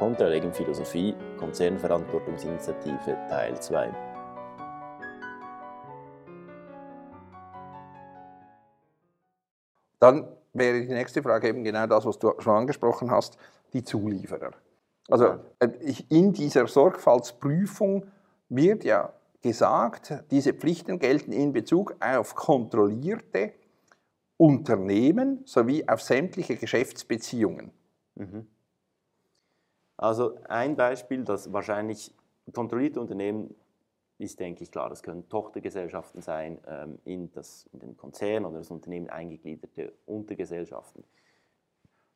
Kontralegen Philosophie, Konzernverantwortungsinitiative Teil 2. Dann wäre die nächste Frage eben genau das, was du schon angesprochen hast, die Zulieferer. Also äh, in dieser Sorgfaltsprüfung wird ja gesagt, diese Pflichten gelten in Bezug auf kontrollierte Unternehmen sowie auf sämtliche Geschäftsbeziehungen. Mhm. Also ein Beispiel, das wahrscheinlich kontrollierte Unternehmen ist, denke ich, klar. Das können Tochtergesellschaften sein, ähm, in, das, in den Konzern oder das Unternehmen eingegliederte Untergesellschaften.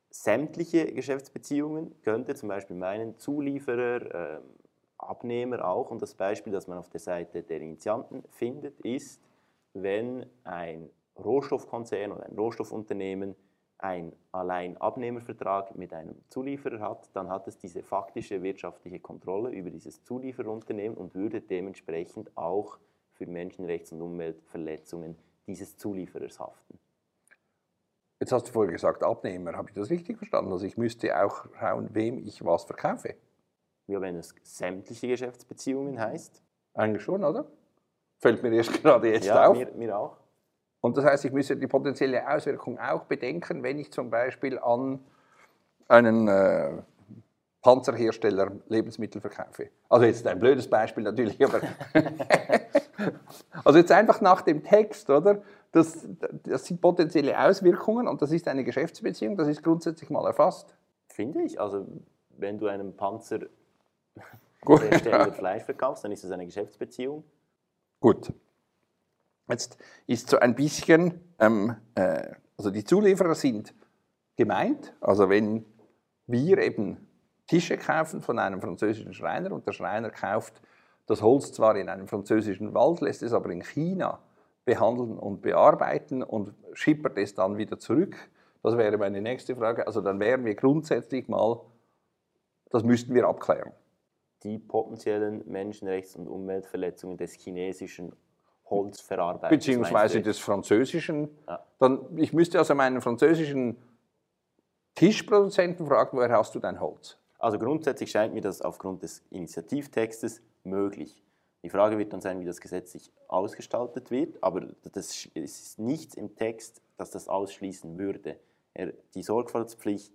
Sämtliche Geschäftsbeziehungen könnte zum Beispiel meinen Zulieferer, äh, Abnehmer auch. Und das Beispiel, das man auf der Seite der Initianten findet, ist, wenn ein Rohstoffkonzern oder ein Rohstoffunternehmen ein Alleinabnehmervertrag mit einem Zulieferer hat, dann hat es diese faktische wirtschaftliche Kontrolle über dieses Zulieferunternehmen und würde dementsprechend auch für Menschenrechts- und Umweltverletzungen dieses Zulieferers haften. Jetzt hast du vorher gesagt, Abnehmer, habe ich das richtig verstanden? Also ich müsste auch schauen, wem ich was verkaufe. Ja, wenn es sämtliche Geschäftsbeziehungen heißt. Eigentlich schon, oder? Fällt mir erst gerade jetzt ja, auf. Mir, mir auch. Und das heißt, ich müsste die potenzielle Auswirkung auch bedenken, wenn ich zum Beispiel an einen äh, Panzerhersteller Lebensmittel verkaufe. Also jetzt ein blödes Beispiel natürlich, aber also jetzt einfach nach dem Text, oder? Das, das sind potenzielle Auswirkungen und das ist eine Geschäftsbeziehung, das ist grundsätzlich mal erfasst. Finde ich. Also wenn du einem Panzerhersteller Fleisch verkaufst, dann ist das eine Geschäftsbeziehung. Gut. Jetzt ist so ein bisschen, ähm, äh, also die Zulieferer sind gemeint, also wenn wir eben Tische kaufen von einem französischen Schreiner und der Schreiner kauft das Holz zwar in einem französischen Wald, lässt es aber in China behandeln und bearbeiten und schippert es dann wieder zurück. Das wäre meine nächste Frage. Also dann wären wir grundsätzlich mal, das müssten wir abklären. Die potenziellen Menschenrechts- und Umweltverletzungen des chinesischen Holzverarbeitung. Beziehungsweise des Französischen. Ja. Dann, ich müsste also meinen französischen Tischproduzenten fragen, woher hast du dein Holz? Also grundsätzlich scheint mir das aufgrund des Initiativtextes möglich. Die Frage wird dann sein, wie das gesetzlich ausgestaltet wird, aber das ist nichts im Text, das das ausschließen würde. Die Sorgfaltspflicht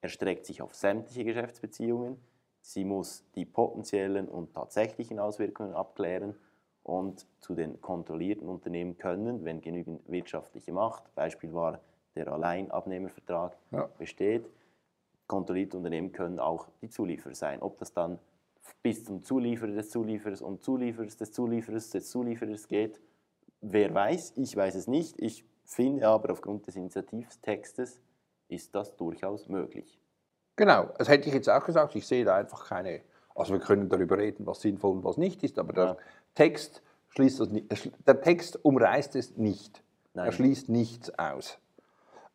erstreckt sich auf sämtliche Geschäftsbeziehungen. Sie muss die potenziellen und tatsächlichen Auswirkungen abklären und zu den kontrollierten Unternehmen können, wenn genügend wirtschaftliche Macht, Beispiel war der Alleinabnehmervertrag, ja. besteht, kontrollierte Unternehmen können auch die Zulieferer sein. Ob das dann bis zum Zulieferer des Zulieferers und Zulieferers des Zulieferers des Zulieferers geht, wer weiß, ich weiß es nicht. Ich finde aber aufgrund des Initiativtextes ist das durchaus möglich. Genau, das hätte ich jetzt auch gesagt. Ich sehe da einfach keine, also wir können darüber reden, was sinnvoll und was nicht ist, aber ja. Text schließt das nicht, der Text umreißt es nicht. Nein. Er schließt nichts aus.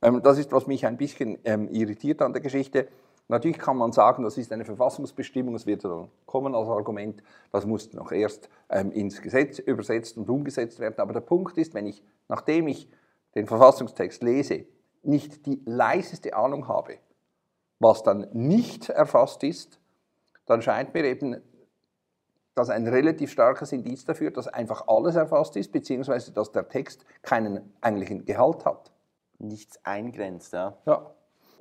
Ähm, das ist, was mich ein bisschen ähm, irritiert an der Geschichte. Natürlich kann man sagen, das ist eine Verfassungsbestimmung, es wird dann kommen als Argument, das muss noch erst ähm, ins Gesetz übersetzt und umgesetzt werden. Aber der Punkt ist, wenn ich, nachdem ich den Verfassungstext lese, nicht die leiseste Ahnung habe, was dann nicht erfasst ist, dann scheint mir eben das ein relativ starkes Indiz dafür, dass einfach alles erfasst ist, beziehungsweise dass der Text keinen eigentlichen Gehalt hat. Nichts eingrenzt, ja. ja.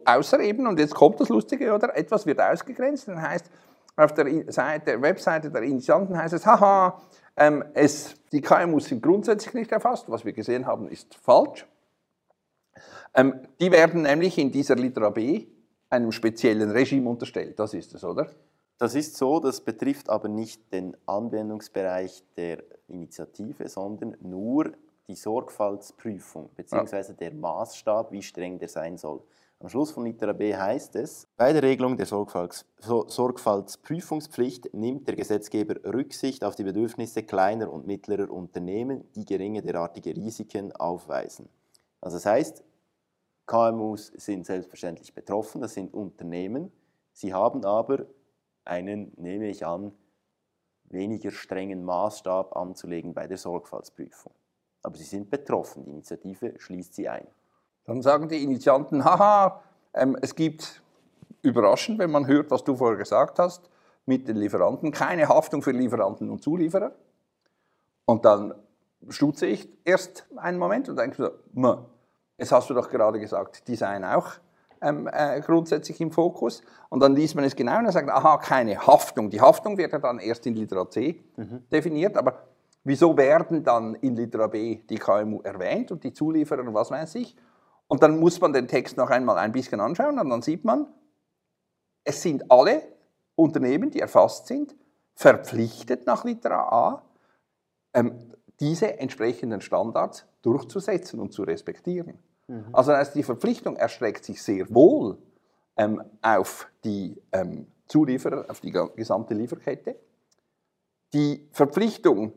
Außer eben, und jetzt kommt das Lustige, oder? Etwas wird ausgegrenzt, dann heißt, auf der, Seite, der Webseite der Initianten heißt es, haha, ähm, es, die KMUs sind grundsätzlich nicht erfasst, was wir gesehen haben, ist falsch. Ähm, die werden nämlich in dieser Litera B einem speziellen Regime unterstellt, das ist es, oder? Das ist so, das betrifft aber nicht den Anwendungsbereich der Initiative, sondern nur die Sorgfaltsprüfung bzw. der Maßstab, wie streng der sein soll. Am Schluss von Litera B heißt es, bei der Regelung der Sorgfalts Sorgfaltsprüfungspflicht nimmt der Gesetzgeber Rücksicht auf die Bedürfnisse kleiner und mittlerer Unternehmen, die geringe derartige Risiken aufweisen. Also das heißt, KMUs sind selbstverständlich betroffen, das sind Unternehmen, sie haben aber einen, nehme ich an, weniger strengen Maßstab anzulegen bei der Sorgfaltsprüfung. Aber sie sind betroffen, die Initiative schließt sie ein. Dann sagen die Initianten, haha, ähm, es gibt überraschend, wenn man hört, was du vorher gesagt hast mit den Lieferanten. Keine Haftung für Lieferanten und Zulieferer. Und dann stutze ich erst einen Moment und denke so, jetzt hast du doch gerade gesagt, Design auch ähm, äh, grundsätzlich im Fokus. Und dann liest man es genau und sagt, aha, keine Haftung. Die Haftung wird ja dann erst in Litera C mhm. definiert, aber wieso werden dann in Litera B die KMU erwähnt und die Zulieferer und was weiß ich? Und dann muss man den Text noch einmal ein bisschen anschauen und dann sieht man, es sind alle Unternehmen, die erfasst sind, verpflichtet nach Litera A, ähm, diese entsprechenden Standards durchzusetzen und zu respektieren. Mhm. Also das heißt, die Verpflichtung erstreckt sich sehr wohl ähm, auf die ähm, Zulieferer, auf die gesamte Lieferkette. Die Verpflichtung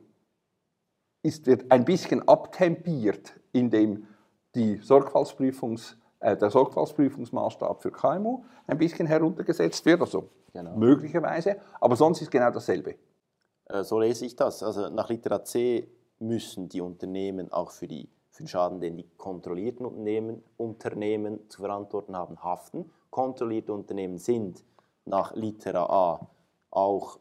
ist, wird ein bisschen abtempiert, indem die Sorgfaltsprüfungs, äh, der Sorgfaltsprüfungsmaßstab für KMU ein bisschen heruntergesetzt wird, also genau. möglicherweise, aber sonst ist genau dasselbe. Äh, so lese ich das. Also nach Litera C müssen die Unternehmen auch für, die, für den Schaden, den die kontrollierten Unternehmen, Unternehmen zu verantworten haben, haften. Kontrollierte Unternehmen sind nach Litera A auch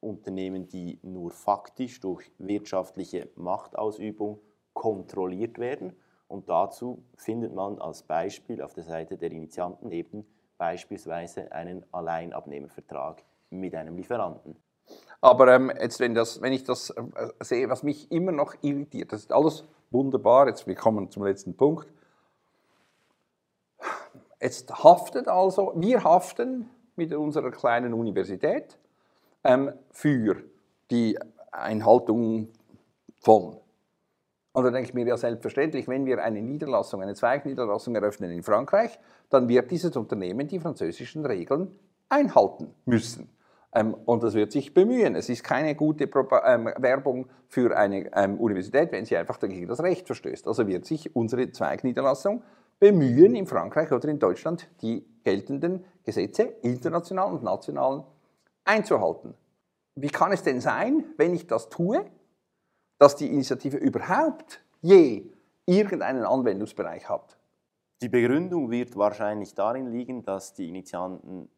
Unternehmen, die nur faktisch durch wirtschaftliche Machtausübung kontrolliert werden. Und dazu findet man als Beispiel auf der Seite der Initianten eben beispielsweise einen Alleinabnehmervertrag mit einem Lieferanten. Aber ähm, jetzt, wenn, das, wenn ich das äh, sehe, was mich immer noch irritiert, das ist alles wunderbar, jetzt wir kommen zum letzten Punkt. Jetzt haftet also, wir haften mit unserer kleinen Universität ähm, für die Einhaltung von. Und da denke ich mir ja selbstverständlich, wenn wir eine Niederlassung, eine Zweigniederlassung eröffnen in Frankreich, dann wird dieses Unternehmen die französischen Regeln einhalten müssen. Ähm, und das wird sich bemühen. Es ist keine gute ähm, Werbung für eine ähm, Universität, wenn sie einfach dagegen das Recht verstößt. Also wird sich unsere Zweigniederlassung bemühen, in Frankreich oder in Deutschland die geltenden Gesetze, international und national, einzuhalten. Wie kann es denn sein, wenn ich das tue, dass die Initiative überhaupt je irgendeinen Anwendungsbereich hat? Die Begründung wird wahrscheinlich darin liegen, dass die Initianten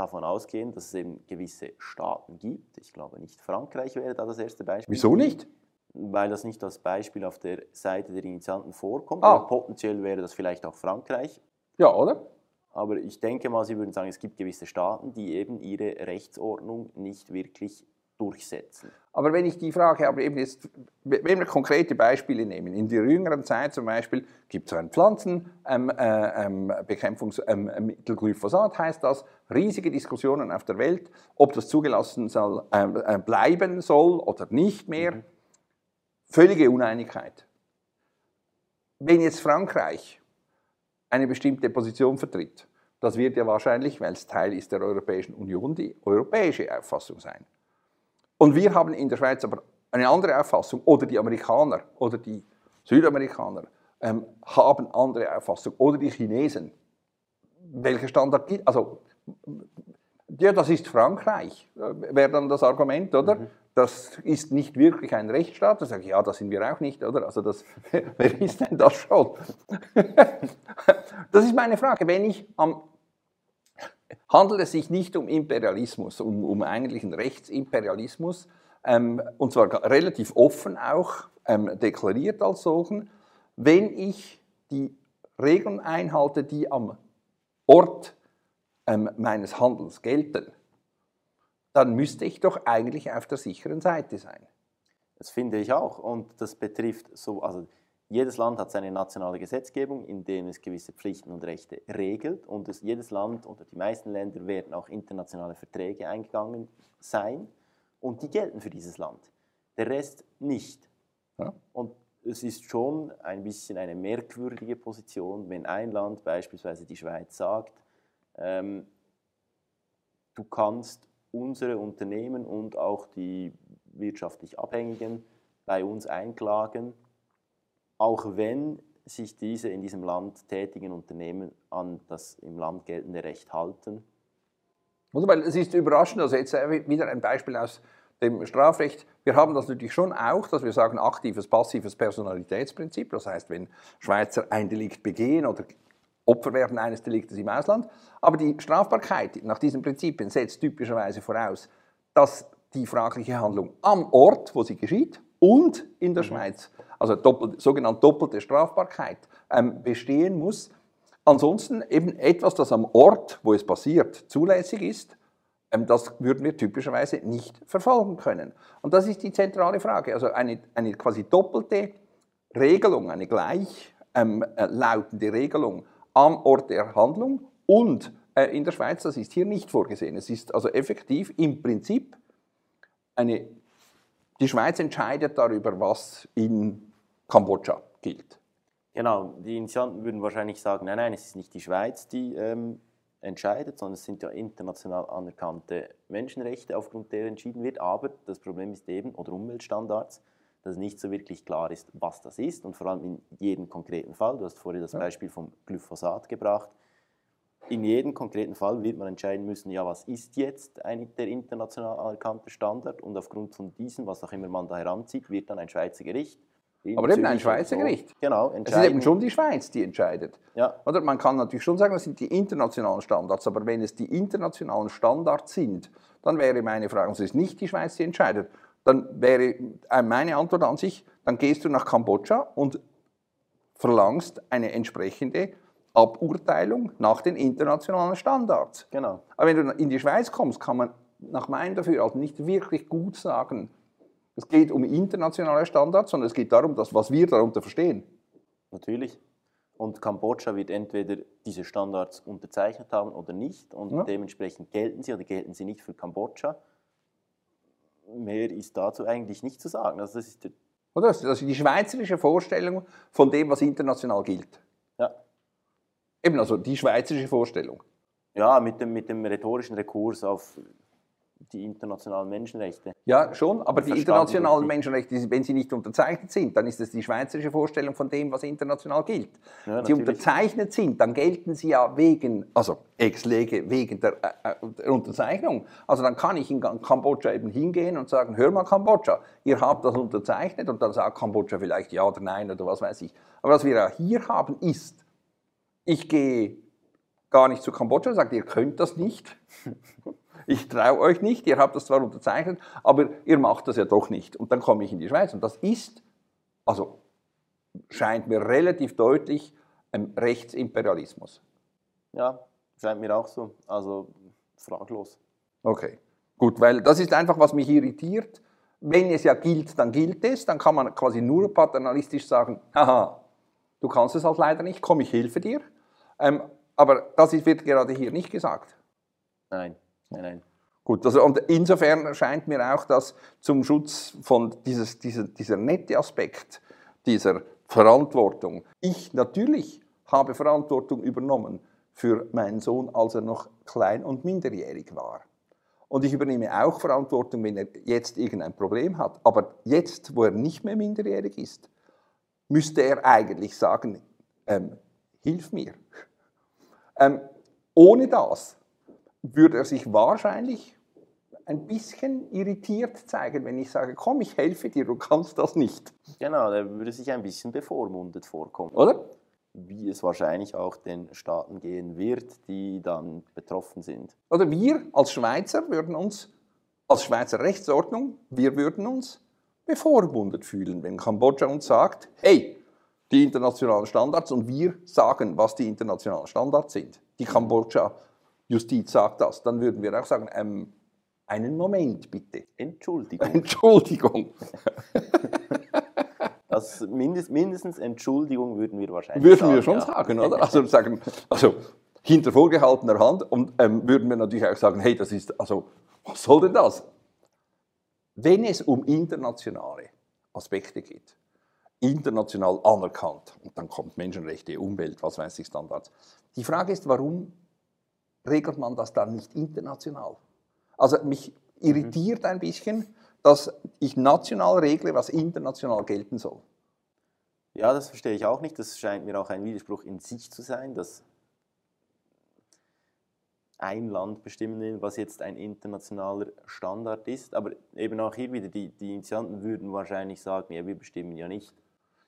davon ausgehen, dass es eben gewisse Staaten gibt. Ich glaube nicht Frankreich wäre da das erste Beispiel. Wieso nicht? Weil das nicht als Beispiel auf der Seite der Initianten vorkommt. Ah. Aber potenziell wäre das vielleicht auch Frankreich. Ja, oder? Aber ich denke mal, Sie würden sagen, es gibt gewisse Staaten, die eben ihre Rechtsordnung nicht wirklich durchsetzen. Aber wenn ich die Frage habe, eben jetzt, wenn wir konkrete Beispiele nehmen, in der jüngeren Zeit zum Beispiel gibt es ein Pflanzenbekämpfungsmittel ähm, äh, ähm, Glyphosat, heißt das, riesige Diskussionen auf der Welt, ob das zugelassen soll, ähm, äh, bleiben soll oder nicht mehr. Mhm. Völlige Uneinigkeit. Wenn jetzt Frankreich eine bestimmte Position vertritt, das wird ja wahrscheinlich, weil es Teil ist der Europäischen Union, die europäische Auffassung sein. Und wir haben in der Schweiz aber eine andere Auffassung, oder die Amerikaner oder die Südamerikaner ähm, haben andere Auffassung, oder die Chinesen. Welcher Standard gibt Also, ja, das ist Frankreich, äh, wäre dann das Argument, oder? Mhm. Das ist nicht wirklich ein Rechtsstaat. Da sage ich, ja, das sind wir auch nicht, oder? Also, das, wer ist denn das schon? das ist meine Frage. Wenn ich am handelt es sich nicht um Imperialismus, um, um eigentlichen Rechtsimperialismus, ähm, und zwar relativ offen auch ähm, deklariert als solchen, wenn ich die Regeln einhalte, die am Ort ähm, meines Handels gelten, dann müsste ich doch eigentlich auf der sicheren Seite sein. Das finde ich auch und das betrifft so, also jedes Land hat seine nationale Gesetzgebung, in dem es gewisse Pflichten und Rechte regelt. Und es, jedes Land oder die meisten Länder werden auch internationale Verträge eingegangen sein. Und die gelten für dieses Land. Der Rest nicht. Ja. Und es ist schon ein bisschen eine merkwürdige Position, wenn ein Land, beispielsweise die Schweiz, sagt, ähm, du kannst unsere Unternehmen und auch die wirtschaftlich Abhängigen bei uns einklagen auch wenn sich diese in diesem Land tätigen Unternehmen an das im Land geltende Recht halten. Oder weil es ist überraschend, also jetzt wieder ein Beispiel aus dem Strafrecht. Wir haben das natürlich schon auch, dass wir sagen, aktives, passives Personalitätsprinzip. Das heißt, wenn Schweizer ein Delikt begehen oder Opfer werden eines Deliktes im Ausland. Aber die Strafbarkeit nach diesen Prinzipien setzt typischerweise voraus, dass die fragliche Handlung am Ort, wo sie geschieht, und in der mhm. Schweiz, also doppelt, sogenannte doppelte Strafbarkeit, ähm, bestehen muss. Ansonsten eben etwas, das am Ort, wo es passiert, zulässig ist, ähm, das würden wir typischerweise nicht verfolgen können. Und das ist die zentrale Frage. Also eine, eine quasi doppelte Regelung, eine gleichlautende ähm, Regelung am Ort der Handlung und äh, in der Schweiz, das ist hier nicht vorgesehen. Es ist also effektiv im Prinzip eine, die Schweiz entscheidet darüber, was in Kambodscha gilt. Genau, die Initianten würden wahrscheinlich sagen, nein, nein, es ist nicht die Schweiz, die ähm, entscheidet, sondern es sind ja international anerkannte Menschenrechte, aufgrund der entschieden wird. Aber das Problem ist eben, oder Umweltstandards, dass nicht so wirklich klar ist, was das ist und vor allem in jedem konkreten Fall. Du hast vorhin das Beispiel vom Glyphosat gebracht. In jedem konkreten Fall wird man entscheiden müssen, ja, was ist jetzt ein, der international anerkannte Standard und aufgrund von diesem, was auch immer man da heranzieht, wird dann ein Schweizer Gericht aber eben ein Schweizer Gericht. Genau, es ist eben schon die Schweiz, die entscheidet. Ja. Oder man kann natürlich schon sagen, das sind die internationalen Standards, aber wenn es die internationalen Standards sind, dann wäre meine Frage, es ist nicht die Schweiz, die entscheidet, dann wäre äh, meine Antwort an sich, dann gehst du nach Kambodscha und verlangst eine entsprechende Aburteilung nach den internationalen Standards. Genau. Aber wenn du in die Schweiz kommst, kann man nach meinem Dafürhalten nicht wirklich gut sagen, es geht um internationale Standards, sondern es geht darum, dass, was wir darunter verstehen. Natürlich. Und Kambodscha wird entweder diese Standards unterzeichnet haben oder nicht. Und ja. dementsprechend gelten sie oder gelten sie nicht für Kambodscha. Mehr ist dazu eigentlich nicht zu sagen. Also das ist oder? Das ist die schweizerische Vorstellung von dem, was international gilt. Eben, also die schweizerische Vorstellung. Ja, mit dem, mit dem rhetorischen Rekurs auf die internationalen Menschenrechte. Ja, schon, aber die internationalen Menschenrechte, wenn sie nicht unterzeichnet sind, dann ist es die schweizerische Vorstellung von dem, was international gilt. Ja, wenn sie unterzeichnet sind, dann gelten sie ja wegen, also ex lege, wegen der, äh, äh, der, Unterzeichnung. Also dann kann ich in Kambodscha eben hingehen und sagen, hör mal Kambodscha, ihr habt das unterzeichnet und dann sagt Kambodscha vielleicht ja oder nein oder was weiß ich. Aber was wir ja hier haben ist, ich gehe gar nicht zu Kambodscha und sage, ihr könnt das nicht. ich traue euch nicht, ihr habt das zwar unterzeichnet, aber ihr macht das ja doch nicht. Und dann komme ich in die Schweiz. Und das ist, also scheint mir relativ deutlich, ein Rechtsimperialismus. Ja, scheint mir auch so. Also fraglos. Okay, gut, weil das ist einfach, was mich irritiert. Wenn es ja gilt, dann gilt es. Dann kann man quasi nur paternalistisch sagen, haha, du kannst es halt leider nicht, komm, ich helfe dir. Ähm, aber das wird gerade hier nicht gesagt. Nein. Nein, nein. Gut, also und insofern erscheint mir auch, dass zum Schutz von dieses, dieser, dieser nette Aspekt dieser Verantwortung, ich natürlich habe Verantwortung übernommen für meinen Sohn, als er noch klein und minderjährig war. Und ich übernehme auch Verantwortung, wenn er jetzt irgendein Problem hat. Aber jetzt, wo er nicht mehr minderjährig ist, müsste er eigentlich sagen, ähm, hilf mir. Ähm, ohne das würde er sich wahrscheinlich ein bisschen irritiert zeigen, wenn ich sage, komm, ich helfe dir, du kannst das nicht. Genau, er würde sich ein bisschen bevormundet vorkommen. Oder? Wie es wahrscheinlich auch den Staaten gehen wird, die dann betroffen sind. Oder wir als Schweizer würden uns, als Schweizer Rechtsordnung, wir würden uns bevormundet fühlen, wenn Kambodscha uns sagt, hey, die internationalen Standards und wir sagen, was die internationalen Standards sind. Die Kambodscha Justiz sagt das, dann würden wir auch sagen, ähm, einen Moment bitte. Entschuldigung. Entschuldigung. Das mindest, mindestens Entschuldigung würden wir wahrscheinlich würden sagen. Würden wir schon ja. sagen, oder? Also, sagen, also hinter vorgehaltener Hand und ähm, würden wir natürlich auch sagen, hey, das ist, also, was soll denn das? Wenn es um internationale Aspekte geht, international anerkannt, und dann kommt Menschenrechte, Umwelt, was weiß ich, Standards. Die Frage ist, warum regelt man das dann nicht international? Also mich irritiert ein bisschen, dass ich national regle, was international gelten soll. Ja, das verstehe ich auch nicht. Das scheint mir auch ein Widerspruch in sich zu sein, dass ein Land bestimmen will, was jetzt ein internationaler Standard ist. Aber eben auch hier wieder, die, die Initianten würden wahrscheinlich sagen, ja, wir bestimmen ja nicht.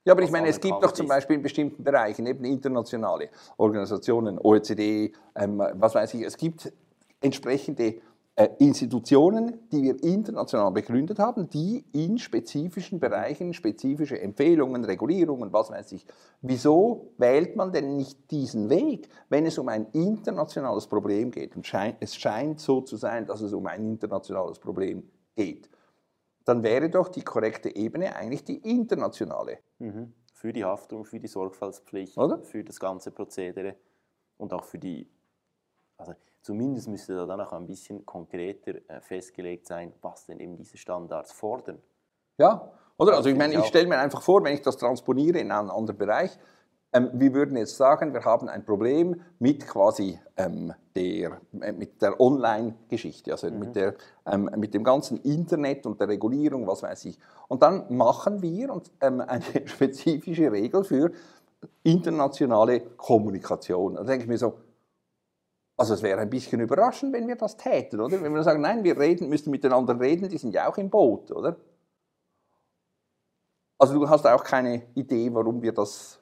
Ja, aber ich meine, es gibt doch zum Beispiel in bestimmten Bereichen eben internationale Organisationen, OECD, ähm, was weiß ich, es gibt entsprechende Institutionen, die wir international begründet haben, die in spezifischen Bereichen spezifische Empfehlungen, Regulierungen, was weiß ich. Wieso wählt man denn nicht diesen Weg, wenn es um ein internationales Problem geht? Und es scheint so zu sein, dass es um ein internationales Problem geht. Dann wäre doch die korrekte Ebene eigentlich die internationale. Mhm. Für die Haftung, für die Sorgfaltspflicht, Oder? für das ganze Prozedere und auch für die, also Zumindest müsste da dann auch ein bisschen konkreter äh, festgelegt sein, was denn eben diese Standards fordern. Ja, oder? Also ich meine, ich stelle mir einfach vor, wenn ich das transponiere in einen anderen Bereich, ähm, wir würden jetzt sagen, wir haben ein Problem mit quasi ähm, der, äh, mit der Online-Geschichte, also mhm. mit, der, ähm, mit dem ganzen Internet und der Regulierung, was weiß ich. Und dann machen wir ähm, eine spezifische Regel für internationale Kommunikation. Da denke ich mir so, also es wäre ein bisschen überraschend, wenn wir das täten, oder? Wenn wir sagen, nein, wir reden, müssen miteinander reden, die sind ja auch im Boot, oder? Also du hast auch keine Idee, warum wir das...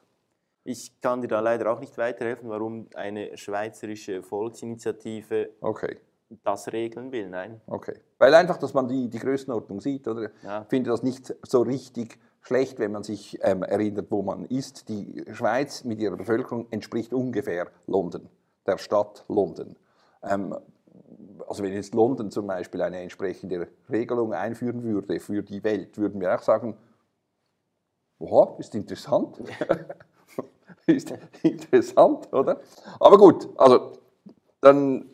Ich kann dir da leider auch nicht weiterhelfen, warum eine schweizerische Volksinitiative okay. das regeln will, nein. Okay. Weil einfach, dass man die, die Größenordnung sieht, oder? Ja. Ich finde das nicht so richtig schlecht, wenn man sich ähm, erinnert, wo man ist. Die Schweiz mit ihrer Bevölkerung entspricht ungefähr London der Stadt London. Ähm, also wenn jetzt London zum Beispiel eine entsprechende Regelung einführen würde für die Welt, würden wir auch sagen, wow, ist interessant. ist interessant, oder? Aber gut, also dann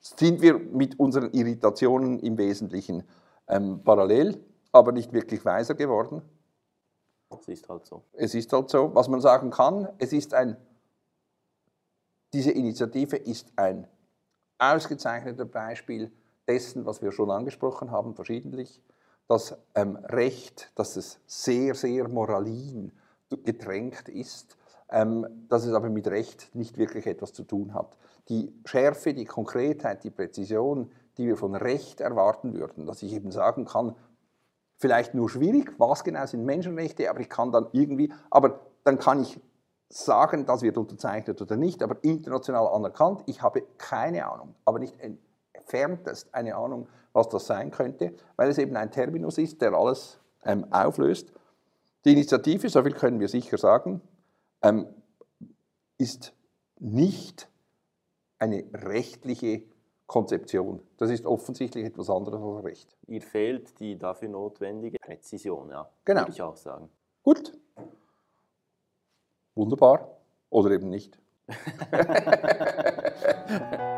sind wir mit unseren Irritationen im Wesentlichen ähm, parallel, aber nicht wirklich weiser geworden. Es ist halt so. Es ist halt so. Was man sagen kann, es ist ein diese Initiative ist ein ausgezeichnetes Beispiel dessen, was wir schon angesprochen haben, verschiedentlich, dass ähm, Recht, dass es sehr, sehr moralin getränkt ist, ähm, dass es aber mit Recht nicht wirklich etwas zu tun hat. Die Schärfe, die Konkretheit, die Präzision, die wir von Recht erwarten würden, dass ich eben sagen kann, vielleicht nur schwierig, was genau sind Menschenrechte, aber ich kann dann irgendwie, aber dann kann ich sagen, das wird unterzeichnet oder nicht, aber international anerkannt. Ich habe keine Ahnung, aber nicht entferntest eine Ahnung, was das sein könnte, weil es eben ein Terminus ist, der alles ähm, auflöst. Die Initiative, so viel können wir sicher sagen, ähm, ist nicht eine rechtliche Konzeption. Das ist offensichtlich etwas anderes als Recht. Ihr fehlt die dafür notwendige Präzision, ja. Genau. Würde ich auch sagen. Gut, Wunderbar oder eben nicht.